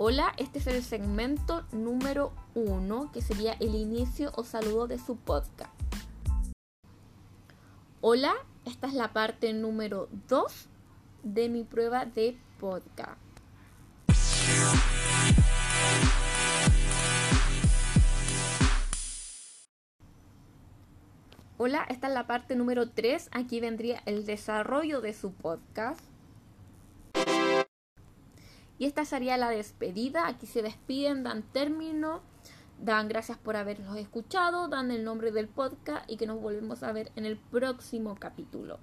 Hola, este es el segmento número uno, que sería el inicio o saludo de su podcast. Hola, esta es la parte número dos de mi prueba de podcast. Hola, esta es la parte número 3. Aquí vendría el desarrollo de su podcast. Y esta sería la despedida. Aquí se despiden, dan término, dan gracias por haberlos escuchado, dan el nombre del podcast y que nos volvemos a ver en el próximo capítulo.